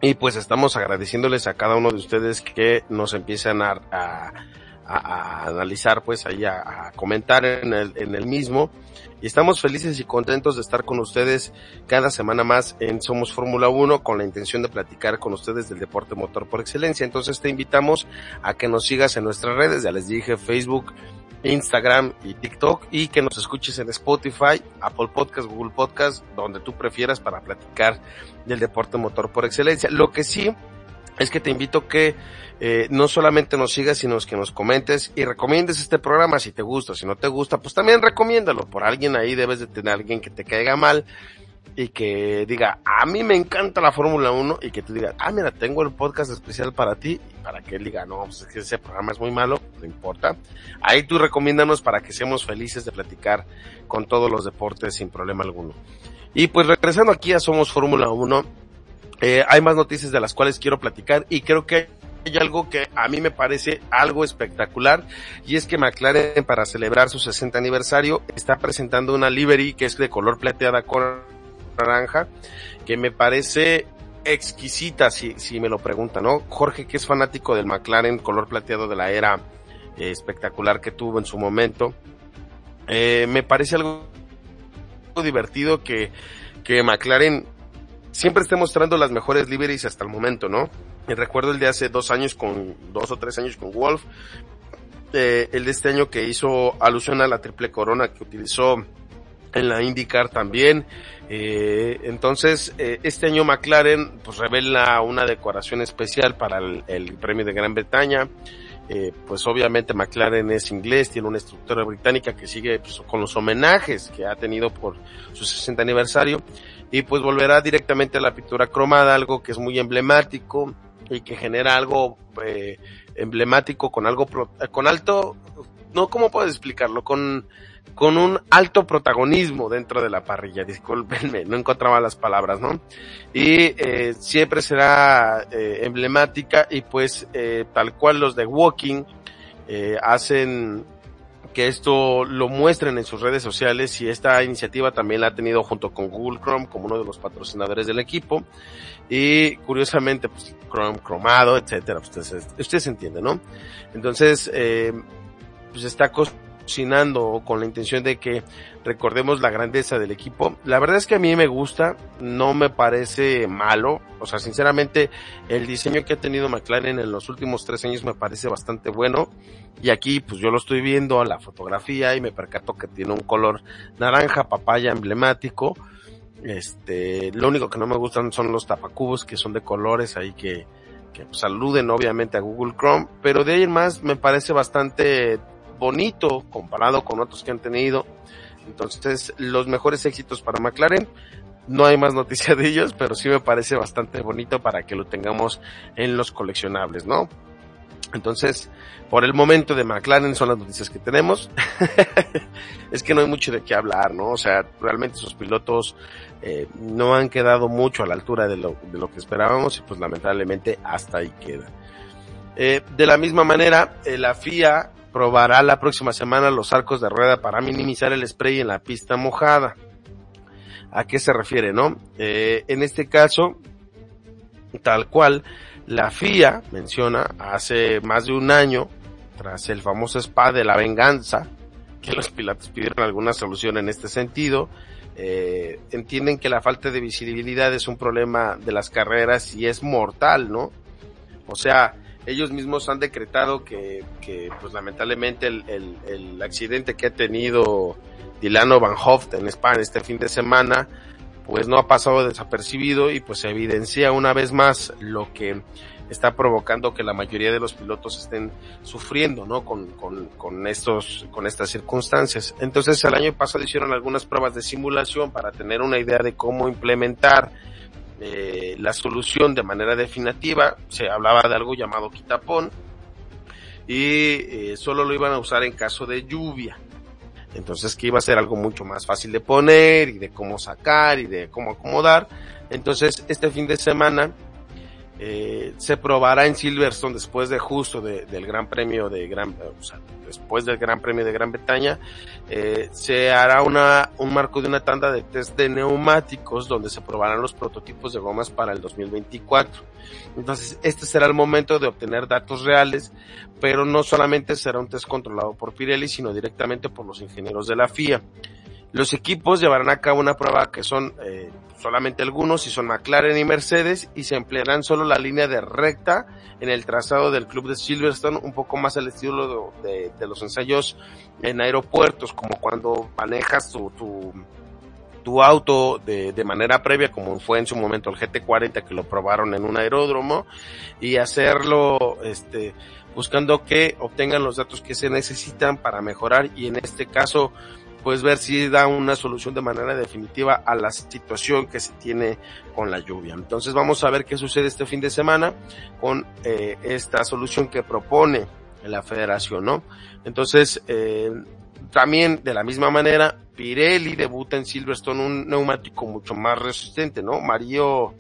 Y pues estamos agradeciéndoles a cada uno de ustedes que nos empiezan a, a, a- a analizar, pues ahí a, a comentar en el, en el mismo. Y estamos felices y contentos de estar con ustedes cada semana más en Somos Fórmula 1 con la intención de platicar con ustedes del deporte motor por excelencia. Entonces te invitamos a que nos sigas en nuestras redes, ya les dije Facebook, Instagram y TikTok y que nos escuches en Spotify, Apple Podcast, Google Podcast, donde tú prefieras para platicar del deporte motor por excelencia. Lo que sí es que te invito que eh, no solamente nos sigas, sino que nos comentes y recomiendes este programa si te gusta. Si no te gusta, pues también recomiéndalo. Por alguien ahí debes de tener alguien que te caiga mal y que diga, a mí me encanta la Fórmula 1 y que tú digas, ah, mira, tengo el podcast especial para ti y para que él diga, no, pues es que ese programa es muy malo, no importa. Ahí tú recomiéndanos para que seamos felices de platicar con todos los deportes sin problema alguno. Y pues regresando aquí a Somos Fórmula 1, eh, hay más noticias de las cuales quiero platicar y creo que hay algo que a mí me parece algo espectacular y es que McLaren para celebrar su 60 aniversario está presentando una livery que es de color plateada con naranja que me parece exquisita si, si me lo preguntan, ¿no? Jorge que es fanático del McLaren color plateado de la era eh, espectacular que tuvo en su momento, eh, me parece algo divertido que, que McLaren siempre esté mostrando las mejores liveries hasta el momento, ¿no? Y recuerdo el de hace dos años con, dos o tres años con Wolf, eh, el de este año que hizo alusión a la triple corona que utilizó en la IndyCar también. Eh, entonces, eh, este año McLaren pues revela una decoración especial para el, el premio de Gran Bretaña. Eh, pues obviamente McLaren es inglés, tiene una estructura británica que sigue pues, con los homenajes que ha tenido por su 60 aniversario y pues volverá directamente a la pintura cromada, algo que es muy emblemático y que genera algo eh, emblemático con algo pro- con alto, no cómo puedo explicarlo, con con un alto protagonismo dentro de la parrilla. Discúlpenme, no encontraba las palabras, ¿no? Y eh, siempre será eh, emblemática y pues eh, tal cual los de Walking eh, hacen que esto lo muestren en sus redes sociales y esta iniciativa también la ha tenido junto con Google Chrome como uno de los patrocinadores del equipo. Y curiosamente pues Chrome cromado etcétera ustedes ustedes entienden no entonces eh, pues está con la intención de que recordemos la grandeza del equipo. La verdad es que a mí me gusta, no me parece malo, o sea, sinceramente el diseño que ha tenido McLaren en los últimos tres años me parece bastante bueno y aquí pues yo lo estoy viendo a la fotografía y me percato que tiene un color naranja papaya emblemático. Este, lo único que no me gustan son los tapacubos que son de colores ahí que, que pues, aluden obviamente a Google Chrome, pero de ahí en más me parece bastante bonito comparado con otros que han tenido. Entonces, los mejores éxitos para McLaren. No hay más noticia de ellos, pero sí me parece bastante bonito para que lo tengamos en los coleccionables, ¿no? Entonces, por el momento de McLaren son las noticias que tenemos. es que no hay mucho de qué hablar, ¿no? O sea, realmente sus pilotos eh, no han quedado mucho a la altura de lo, de lo que esperábamos y pues lamentablemente hasta ahí queda. Eh, de la misma manera, eh, la FIA probará la próxima semana los arcos de rueda para minimizar el spray en la pista mojada. ¿A qué se refiere, no? Eh, en este caso, tal cual, la FIA menciona hace más de un año, tras el famoso spa de la venganza, que los pilotos pidieron alguna solución en este sentido, eh, entienden que la falta de visibilidad es un problema de las carreras y es mortal, ¿no? O sea, ellos mismos han decretado que, que pues lamentablemente el, el, el, accidente que ha tenido Dilano Van Hoft en España este fin de semana, pues no ha pasado desapercibido y pues se evidencia una vez más lo que está provocando que la mayoría de los pilotos estén sufriendo, ¿no? Con, con, con estos, con estas circunstancias. Entonces el año pasado hicieron algunas pruebas de simulación para tener una idea de cómo implementar eh, la solución de manera definitiva. Se hablaba de algo llamado quitapón y eh, solo lo iban a usar en caso de lluvia. Entonces que iba a ser algo mucho más fácil de poner y de cómo sacar y de cómo acomodar. Entonces este fin de semana eh, se probará en Silverstone después de justo de, del Gran Premio de Gran, o sea, después del Gran Premio de Gran Bretaña, eh, se hará una, un marco de una tanda de test de neumáticos donde se probarán los prototipos de gomas para el 2024. Entonces, este será el momento de obtener datos reales, pero no solamente será un test controlado por Pirelli, sino directamente por los ingenieros de la FIA. Los equipos llevarán a cabo una prueba que son eh, solamente algunos, y son McLaren y Mercedes, y se emplearán solo la línea de recta en el trazado del club de Silverstone, un poco más al estilo de, los ensayos en aeropuertos, como cuando manejas tu, tu, tu auto de, de, manera previa, como fue en su momento el GT40 que lo probaron en un aeródromo, y hacerlo, este, buscando que obtengan los datos que se necesitan para mejorar, y en este caso, pues ver si da una solución de manera definitiva a la situación que se tiene con la lluvia. Entonces vamos a ver qué sucede este fin de semana con eh, esta solución que propone la federación, ¿no? Entonces, eh, también de la misma manera, Pirelli debuta en Silverstone un neumático mucho más resistente, ¿no? Mario,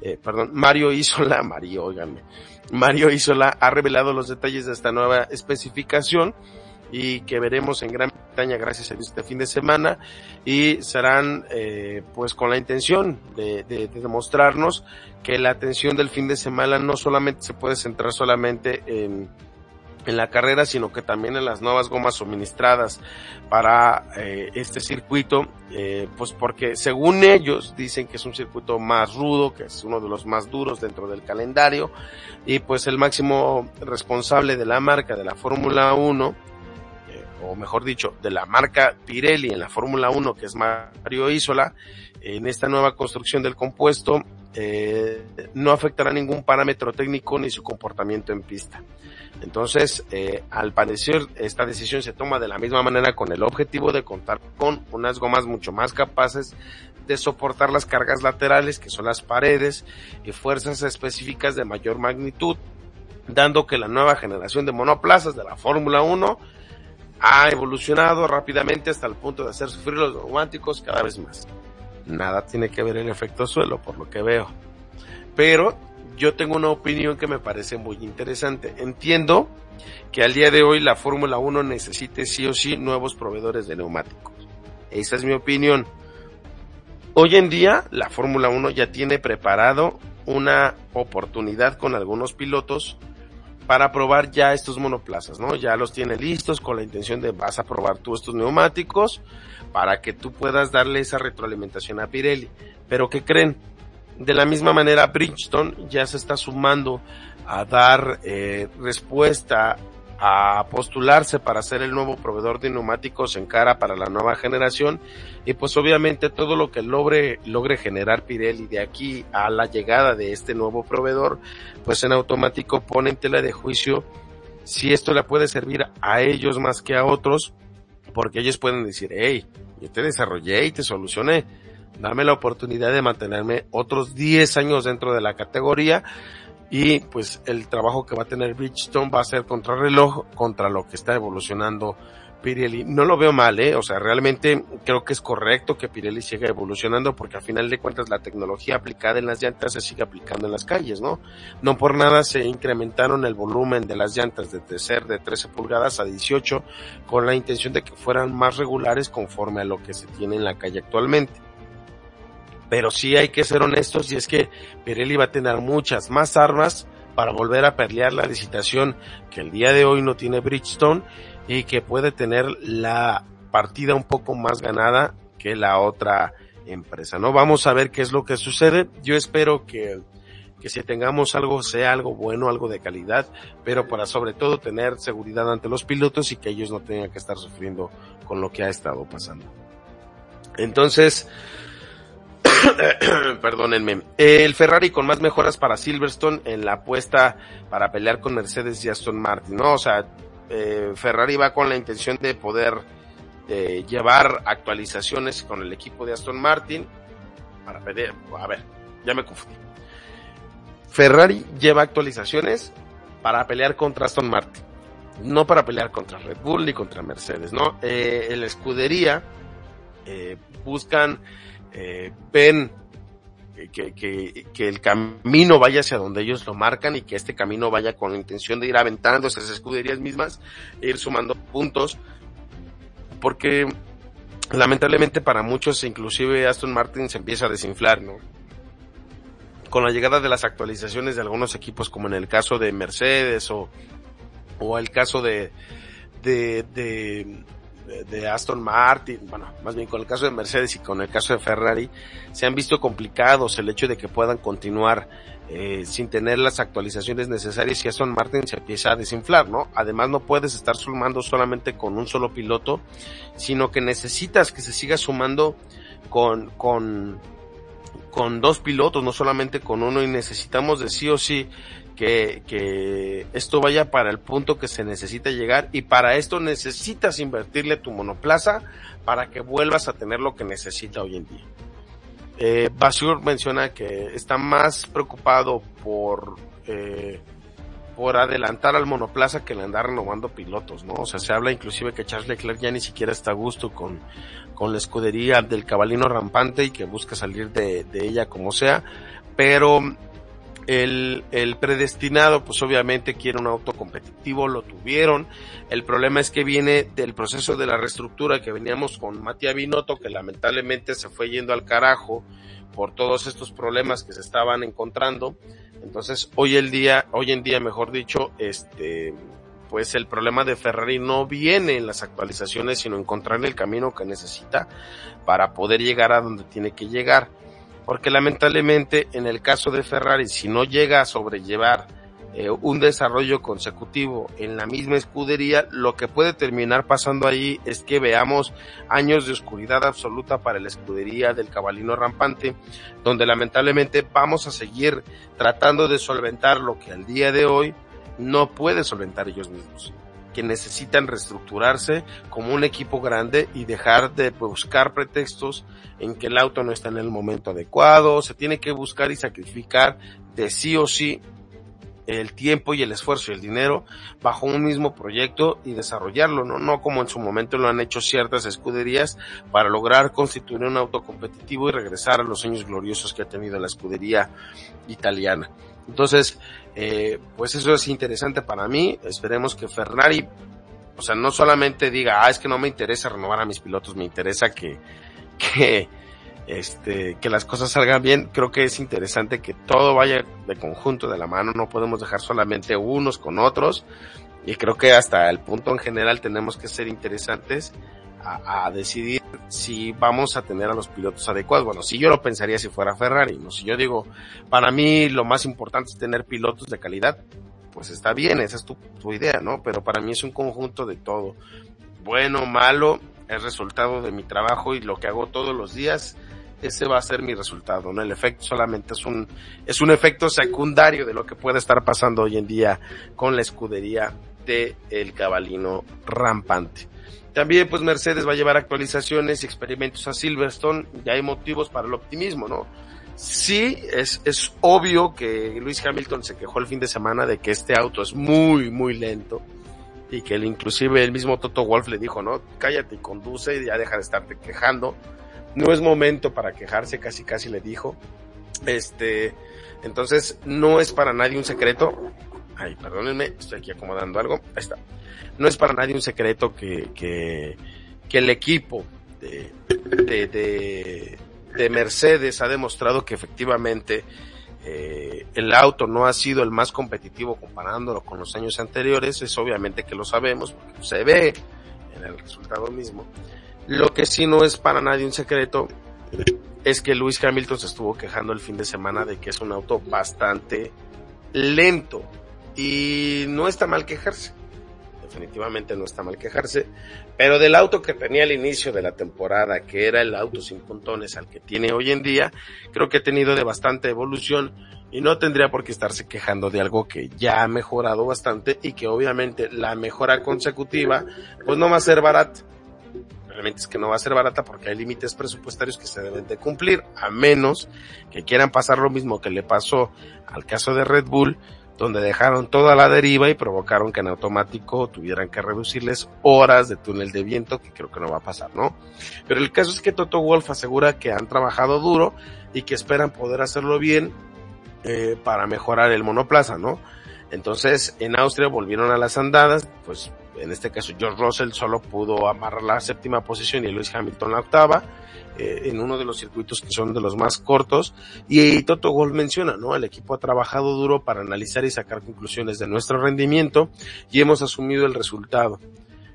eh, perdón, Mario Isola, Mario, óigame, Mario Isola ha revelado los detalles de esta nueva especificación y que veremos en Gran Bretaña gracias a este fin de semana. Y serán eh, pues con la intención de, de, de, demostrarnos que la atención del fin de semana no solamente se puede centrar solamente en, en la carrera, sino que también en las nuevas gomas suministradas para eh, este circuito, eh, pues porque según ellos dicen que es un circuito más rudo, que es uno de los más duros dentro del calendario, y pues el máximo responsable de la marca de la Fórmula 1, o mejor dicho, de la marca Pirelli en la Fórmula 1, que es Mario Isola, en esta nueva construcción del compuesto, eh, no afectará ningún parámetro técnico ni su comportamiento en pista. Entonces, eh, al parecer, esta decisión se toma de la misma manera con el objetivo de contar con unas gomas mucho más capaces de soportar las cargas laterales, que son las paredes, y fuerzas específicas de mayor magnitud, dando que la nueva generación de monoplazas de la Fórmula 1 ha evolucionado rápidamente hasta el punto de hacer sufrir los neumáticos cada vez más. Nada tiene que ver el efecto suelo, por lo que veo. Pero yo tengo una opinión que me parece muy interesante. Entiendo que al día de hoy la Fórmula 1 necesite sí o sí nuevos proveedores de neumáticos. Esa es mi opinión. Hoy en día la Fórmula 1 ya tiene preparado una oportunidad con algunos pilotos para probar ya estos monoplazas, ¿no? Ya los tiene listos con la intención de vas a probar tú estos neumáticos para que tú puedas darle esa retroalimentación a Pirelli. Pero ¿qué creen? De la misma manera Bridgestone ya se está sumando a dar eh, respuesta a postularse para ser el nuevo proveedor de neumáticos en cara para la nueva generación. Y pues obviamente todo lo que logre logre generar Pirelli de aquí a la llegada de este nuevo proveedor pues en automático pone en tela de juicio si esto le puede servir a ellos más que a otros porque ellos pueden decir hey yo te desarrollé y te solucioné. Dame la oportunidad de mantenerme otros 10 años dentro de la categoría y pues el trabajo que va a tener Bridgestone va a ser contra reloj contra lo que está evolucionando Pirelli. No lo veo mal, ¿eh? O sea, realmente creo que es correcto que Pirelli siga evolucionando porque al final de cuentas la tecnología aplicada en las llantas se sigue aplicando en las calles, ¿no? No por nada se incrementaron el volumen de las llantas de ser de 13 pulgadas a 18 con la intención de que fueran más regulares conforme a lo que se tiene en la calle actualmente pero sí hay que ser honestos y es que Pirelli va a tener muchas más armas para volver a pelear la licitación que el día de hoy no tiene Bridgestone y que puede tener la partida un poco más ganada que la otra empresa, ¿no? Vamos a ver qué es lo que sucede. Yo espero que, que si tengamos algo sea algo bueno, algo de calidad, pero para sobre todo tener seguridad ante los pilotos y que ellos no tengan que estar sufriendo con lo que ha estado pasando. Entonces, perdónenme, el Ferrari con más mejoras para Silverstone en la apuesta para pelear con Mercedes y Aston Martin, ¿no? O sea, eh, Ferrari va con la intención de poder eh, llevar actualizaciones con el equipo de Aston Martin para pelear, a ver, ya me confundí. Ferrari lleva actualizaciones para pelear contra Aston Martin, no para pelear contra Red Bull ni contra Mercedes, ¿no? Eh, la escudería eh, buscan eh, ven que, que, que, el camino vaya hacia donde ellos lo marcan y que este camino vaya con la intención de ir aventando esas escuderías mismas, e ir sumando puntos, porque lamentablemente para muchos, inclusive Aston Martin se empieza a desinflar, ¿no? Con la llegada de las actualizaciones de algunos equipos, como en el caso de Mercedes o, o el caso de, de, de, de Aston Martin, bueno, más bien con el caso de Mercedes y con el caso de Ferrari, se han visto complicados el hecho de que puedan continuar eh, sin tener las actualizaciones necesarias y Aston Martin se empieza a desinflar, ¿no? Además no puedes estar sumando solamente con un solo piloto, sino que necesitas que se siga sumando con, con, con dos pilotos, no solamente con uno y necesitamos de sí o sí que, que esto vaya para el punto que se necesita llegar y para esto necesitas invertirle tu monoplaza para que vuelvas a tener lo que necesita hoy en día. Eh, Basur menciona que está más preocupado por eh, por adelantar al monoplaza que el andar renovando pilotos, ¿no? O sea, se habla inclusive que Charles Leclerc ya ni siquiera está a gusto con, con la escudería del cabalino rampante y que busca salir de, de ella como sea, pero el, el, predestinado, pues obviamente quiere un auto competitivo, lo tuvieron. El problema es que viene del proceso de la reestructura que veníamos con Matías Binotto, que lamentablemente se fue yendo al carajo por todos estos problemas que se estaban encontrando. Entonces, hoy el día, hoy en día, mejor dicho, este, pues el problema de Ferrari no viene en las actualizaciones, sino encontrar el camino que necesita para poder llegar a donde tiene que llegar porque lamentablemente en el caso de Ferrari, si no llega a sobrellevar eh, un desarrollo consecutivo en la misma escudería, lo que puede terminar pasando ahí es que veamos años de oscuridad absoluta para la escudería del cabalino rampante, donde lamentablemente vamos a seguir tratando de solventar lo que al día de hoy no puede solventar ellos mismos que necesitan reestructurarse como un equipo grande y dejar de buscar pretextos en que el auto no está en el momento adecuado, se tiene que buscar y sacrificar de sí o sí el tiempo y el esfuerzo y el dinero bajo un mismo proyecto y desarrollarlo, ¿no? No como en su momento lo han hecho ciertas escuderías para lograr constituir un auto competitivo y regresar a los años gloriosos que ha tenido la escudería italiana. Entonces, eh, pues eso es interesante para mí. Esperemos que Ferrari, o sea, no solamente diga, ah, es que no me interesa renovar a mis pilotos, me interesa que, que, este, que las cosas salgan bien. Creo que es interesante que todo vaya de conjunto, de la mano. No podemos dejar solamente unos con otros. Y creo que hasta el punto en general tenemos que ser interesantes a, decidir si vamos a tener a los pilotos adecuados. Bueno, si yo lo pensaría si fuera Ferrari, ¿no? Si yo digo, para mí lo más importante es tener pilotos de calidad, pues está bien, esa es tu, tu idea, ¿no? Pero para mí es un conjunto de todo. Bueno, malo, es resultado de mi trabajo y lo que hago todos los días, ese va a ser mi resultado, ¿no? El efecto solamente es un, es un efecto secundario de lo que puede estar pasando hoy en día con la escudería de el cabalino rampante. También pues Mercedes va a llevar actualizaciones y experimentos a Silverstone, ya hay motivos para el optimismo, ¿no? Sí, es, es obvio que Luis Hamilton se quejó el fin de semana de que este auto es muy, muy lento y que él, inclusive el mismo Toto Wolf le dijo, no, cállate y conduce y ya deja de estarte quejando. No es momento para quejarse, casi casi le dijo. Este, entonces no es para nadie un secreto. Ay, perdónenme, estoy aquí acomodando algo. Ahí está. No es para nadie un secreto que, que, que el equipo de, de, de, de Mercedes ha demostrado que efectivamente eh, el auto no ha sido el más competitivo comparándolo con los años anteriores, es obviamente que lo sabemos, porque se ve en el resultado mismo. Lo que sí no es para nadie un secreto es que Lewis Hamilton se estuvo quejando el fin de semana de que es un auto bastante lento y no está mal quejarse. Definitivamente no está mal quejarse, pero del auto que tenía al inicio de la temporada, que era el auto sin puntones al que tiene hoy en día, creo que ha tenido de bastante evolución y no tendría por qué estarse quejando de algo que ya ha mejorado bastante y que obviamente la mejora consecutiva pues no va a ser barata. Realmente es que no va a ser barata porque hay límites presupuestarios que se deben de cumplir, a menos que quieran pasar lo mismo que le pasó al caso de Red Bull, donde dejaron toda la deriva y provocaron que en automático tuvieran que reducirles horas de túnel de viento, que creo que no va a pasar, ¿no? Pero el caso es que Toto Wolf asegura que han trabajado duro y que esperan poder hacerlo bien eh, para mejorar el monoplaza, ¿no? Entonces, en Austria volvieron a las andadas, pues en este caso George Russell solo pudo amarrar la séptima posición y Lewis Hamilton la octava, eh, en uno de los circuitos que son de los más cortos. Y, Toto Wolff menciona, ¿no? El equipo ha trabajado duro para analizar y sacar conclusiones de nuestro rendimiento y hemos asumido el resultado.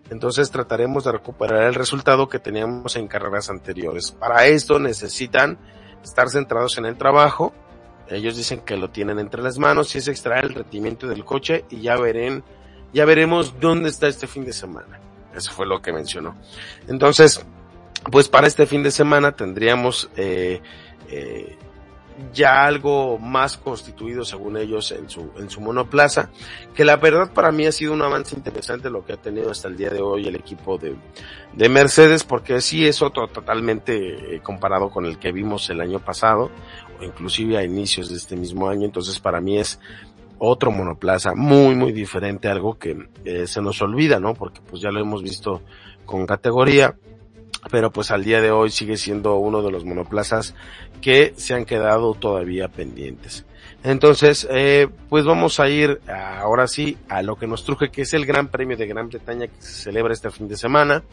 Entonces trataremos de recuperar el resultado que teníamos en carreras anteriores. Para esto necesitan estar centrados en el trabajo. Ellos dicen que lo tienen entre las manos y es extraer el rendimiento del coche y ya verán, ya veremos dónde está este fin de semana. Eso fue lo que mencionó. Entonces, pues para este fin de semana tendríamos eh, eh, ya algo más constituido según ellos en su, en su monoplaza, que la verdad para mí ha sido un avance interesante lo que ha tenido hasta el día de hoy el equipo de, de Mercedes, porque sí es otro totalmente eh, comparado con el que vimos el año pasado, o inclusive a inicios de este mismo año, entonces para mí es otro monoplaza muy muy diferente, algo que eh, se nos olvida, ¿no? Porque pues ya lo hemos visto con categoría, pero pues al día de hoy sigue siendo uno de los monoplazas que se han quedado todavía pendientes. Entonces, eh, pues vamos a ir ahora sí a lo que nos truje, que es el Gran Premio de Gran Bretaña que se celebra este fin de semana.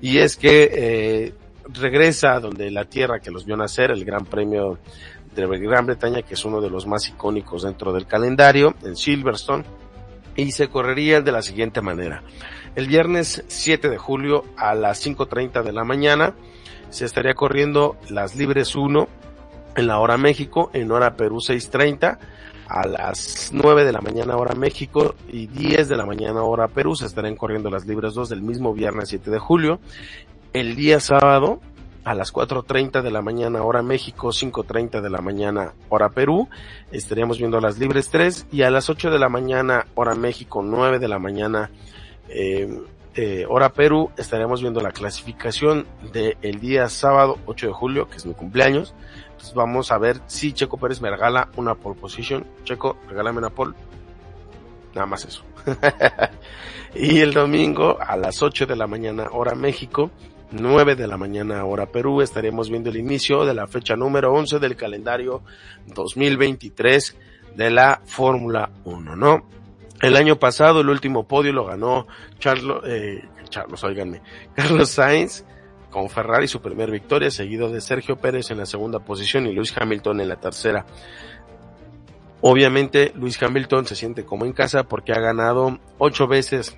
Y es que eh, regresa donde la tierra que los vio nacer, el Gran Premio Gran Bretaña, que es uno de los más icónicos dentro del calendario, en Silverstone, y se correría de la siguiente manera. El viernes 7 de julio a las 5.30 de la mañana se estaría corriendo las libres 1 en la hora México, en hora Perú 6.30, a las 9 de la mañana hora México y 10 de la mañana hora Perú se estarían corriendo las libres 2 del mismo viernes 7 de julio. El día sábado a las 4.30 de la mañana hora México, 5.30 de la mañana hora Perú, estaríamos viendo las libres 3 y a las 8 de la mañana hora México, 9 de la mañana eh, eh, hora Perú, estaremos viendo la clasificación del día sábado 8 de julio, que es mi cumpleaños. Entonces vamos a ver si Checo Pérez me regala una pole position. Checo, regálame una pole. Nada más eso. y el domingo a las 8 de la mañana hora México, 9 de la mañana hora Perú, estaremos viendo el inicio de la fecha número 11 del calendario 2023 de la Fórmula 1, ¿no? El año pasado el último podio lo ganó Charlo, eh, Charlos, oiganme, Carlos Sainz con Ferrari su primer victoria, seguido de Sergio Pérez en la segunda posición y Luis Hamilton en la tercera. Obviamente Luis Hamilton se siente como en casa porque ha ganado ocho veces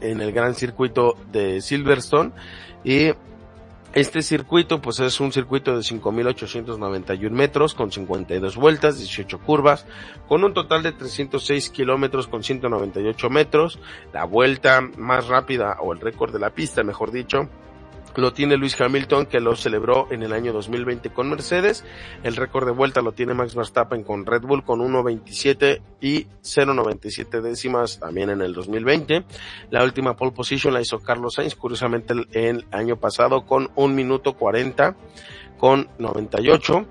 en el gran circuito de Silverstone y este circuito pues es un circuito de 5.891 metros con 52 vueltas, 18 curvas, con un total de 306 kilómetros con 198 metros. La vuelta más rápida o el récord de la pista, mejor dicho, lo tiene Luis Hamilton que lo celebró en el año 2020 con Mercedes. El récord de vuelta lo tiene Max Verstappen con Red Bull con 1.27 y 0.97 décimas también en el 2020. La última pole position la hizo Carlos Sainz curiosamente el, el año pasado con 1 minuto 40 con 98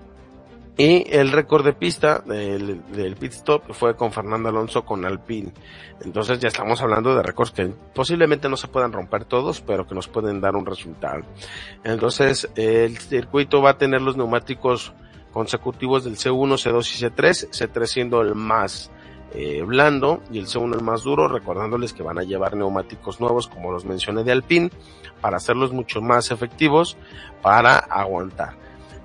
y el récord de pista del, del pit stop fue con Fernando Alonso con Alpine. Entonces ya estamos hablando de récords que posiblemente no se puedan romper todos, pero que nos pueden dar un resultado. Entonces el circuito va a tener los neumáticos consecutivos del C1, C2 y C3, C3 siendo el más eh, blando y el C1 el más duro, recordándoles que van a llevar neumáticos nuevos como los mencioné de Alpine para hacerlos mucho más efectivos para aguantar.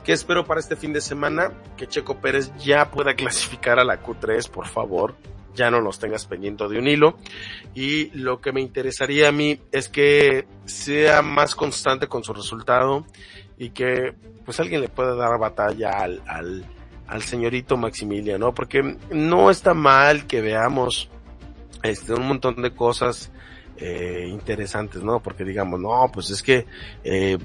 ¿Qué espero para este fin de semana? Que Checo Pérez ya pueda clasificar a la Q3, por favor. Ya no nos tengas pendiente de un hilo. Y lo que me interesaría a mí es que sea más constante con su resultado y que pues alguien le pueda dar batalla al, al, al señorito Maximiliano, ¿no? Porque no está mal que veamos este, un montón de cosas eh, interesantes, ¿no? Porque digamos, no, pues es que eh,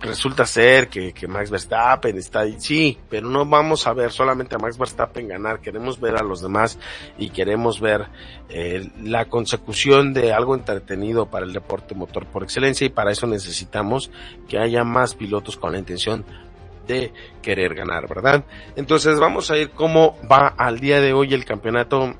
resulta ser que, que, Max Verstappen está ahí, sí, pero no vamos a ver solamente a Max Verstappen ganar, queremos ver a los demás y queremos ver eh, la consecución de algo entretenido para el deporte motor por excelencia y para eso necesitamos que haya más pilotos con la intención de querer ganar, ¿verdad? Entonces vamos a ir cómo va al día de hoy el campeonato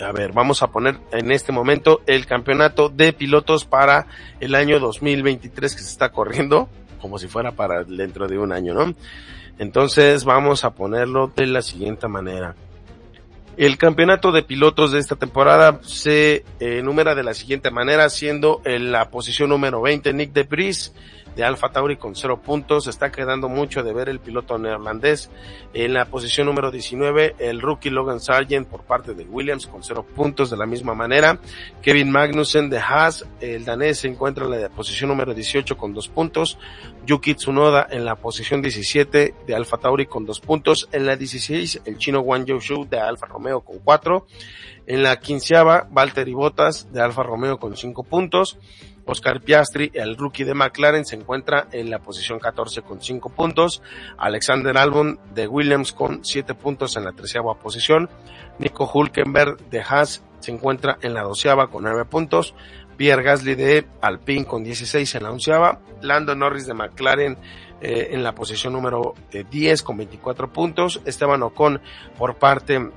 a ver, vamos a poner en este momento el campeonato de pilotos para el año 2023 que se está corriendo, como si fuera para dentro de un año, ¿no? Entonces vamos a ponerlo de la siguiente manera. El campeonato de pilotos de esta temporada se enumera de la siguiente manera, siendo en la posición número 20 Nick de Debris, de Alfa Tauri con cero puntos. Está quedando mucho de ver el piloto neerlandés. En la posición número 19, el rookie Logan Sargent por parte de Williams con cero puntos de la misma manera. Kevin Magnussen de Haas, el danés se encuentra en la posición número 18 con dos puntos. Yuki Tsunoda en la posición 17 de Alfa Tauri con dos puntos. En la 16, el chino Wang Zhou de Alfa Romeo con cuatro. En la quinceava, Valtteri Bottas de Alfa Romeo con cinco puntos. Oscar Piastri, el rookie de McLaren, se encuentra en la posición 14 con 5 puntos. Alexander Albon de Williams con 7 puntos en la treceava posición. Nico Hulkenberg de Haas se encuentra en la doceava con 9 puntos. Pierre Gasly de Alpine con 16 en la onceava. Lando Norris de McLaren eh, en la posición número 10 con 24 puntos. Esteban Ocon por parte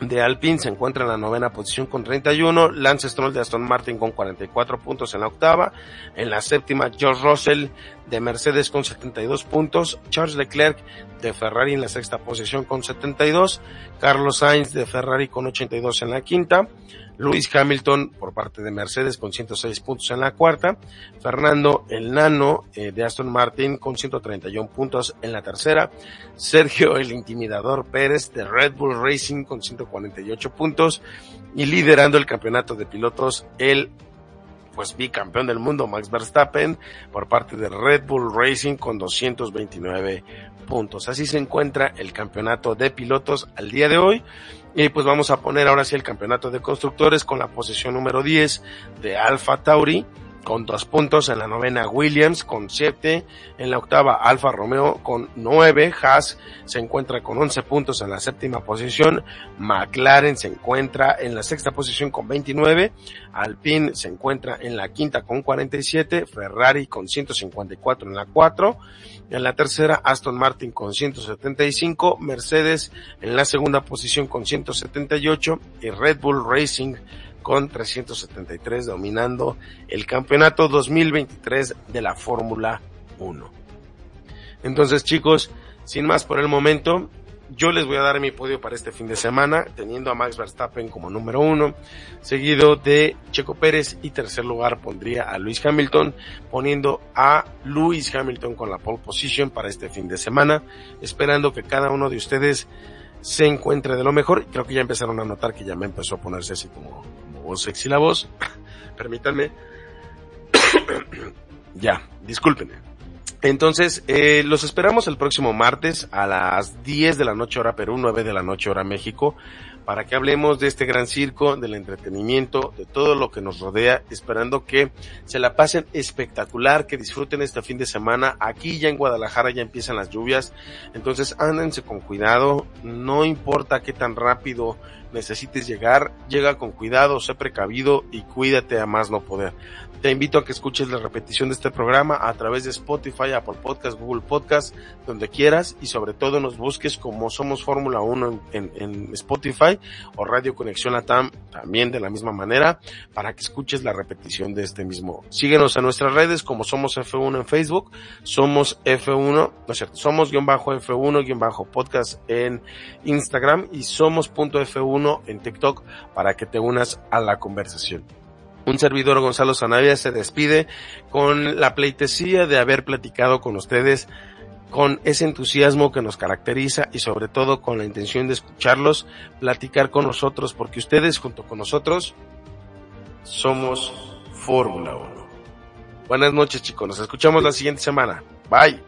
de Alpine se encuentra en la novena posición con 31, Lance Stroll de Aston Martin con 44 puntos en la octava, en la séptima George Russell de Mercedes con 72 puntos, Charles Leclerc de Ferrari en la sexta posición con 72, Carlos Sainz de Ferrari con 82 en la quinta, Lewis Hamilton por parte de Mercedes con 106 puntos en la cuarta, Fernando el Nano eh, de Aston Martin con 131 puntos en la tercera, Sergio el Intimidador Pérez de Red Bull Racing con 148 puntos y liderando el campeonato de pilotos el pues bicampeón del mundo Max Verstappen por parte de Red Bull Racing con 229 puntos. Así se encuentra el campeonato de pilotos al día de hoy. Y pues vamos a poner ahora sí el campeonato de constructores con la posición número 10 de Alfa Tauri con dos puntos, en la novena Williams con siete, en la octava Alfa Romeo con nueve, Haas se encuentra con once puntos en la séptima posición, McLaren se encuentra en la sexta posición con 29, Alpine se encuentra en la quinta con 47, Ferrari con 154 en la cuatro, en la tercera Aston Martin con 175, Mercedes en la segunda posición con 178 y Red Bull Racing con 373 dominando el campeonato 2023 de la Fórmula 1. Entonces chicos, sin más por el momento, yo les voy a dar mi podio para este fin de semana, teniendo a Max Verstappen como número uno, seguido de Checo Pérez y tercer lugar pondría a Luis Hamilton, poniendo a Luis Hamilton con la pole position para este fin de semana, esperando que cada uno de ustedes se encuentre de lo mejor. Creo que ya empezaron a notar que ya me empezó a ponerse así como, como voz sexy la voz. Permítanme. ya, discúlpenme. Entonces, eh, los esperamos el próximo martes a las 10 de la noche hora Perú, 9 de la noche hora México, para que hablemos de este gran circo, del entretenimiento, de todo lo que nos rodea, esperando que se la pasen espectacular, que disfruten este fin de semana. Aquí ya en Guadalajara ya empiezan las lluvias, entonces ándense con cuidado, no importa qué tan rápido necesites llegar, llega con cuidado, sé precavido y cuídate a más no poder. Te invito a que escuches la repetición de este programa a través de Spotify, Apple Podcast, Google Podcast, donde quieras y sobre todo nos busques como Somos Fórmula 1 en, Spotify o Radio Conexión Latam también de la misma manera para que escuches la repetición de este mismo. Síguenos en nuestras redes como Somos F1 en Facebook, Somos F1, no es cierto, Somos guion bajo F1 guion bajo podcast en Instagram y Somos.f1 en TikTok para que te unas a la conversación. Un servidor Gonzalo Zanavia se despide con la pleitesía de haber platicado con ustedes con ese entusiasmo que nos caracteriza y sobre todo con la intención de escucharlos, platicar con nosotros, porque ustedes junto con nosotros somos Fórmula 1. Buenas noches chicos, nos escuchamos la siguiente semana. Bye.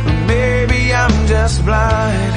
Or maybe I'm just blind.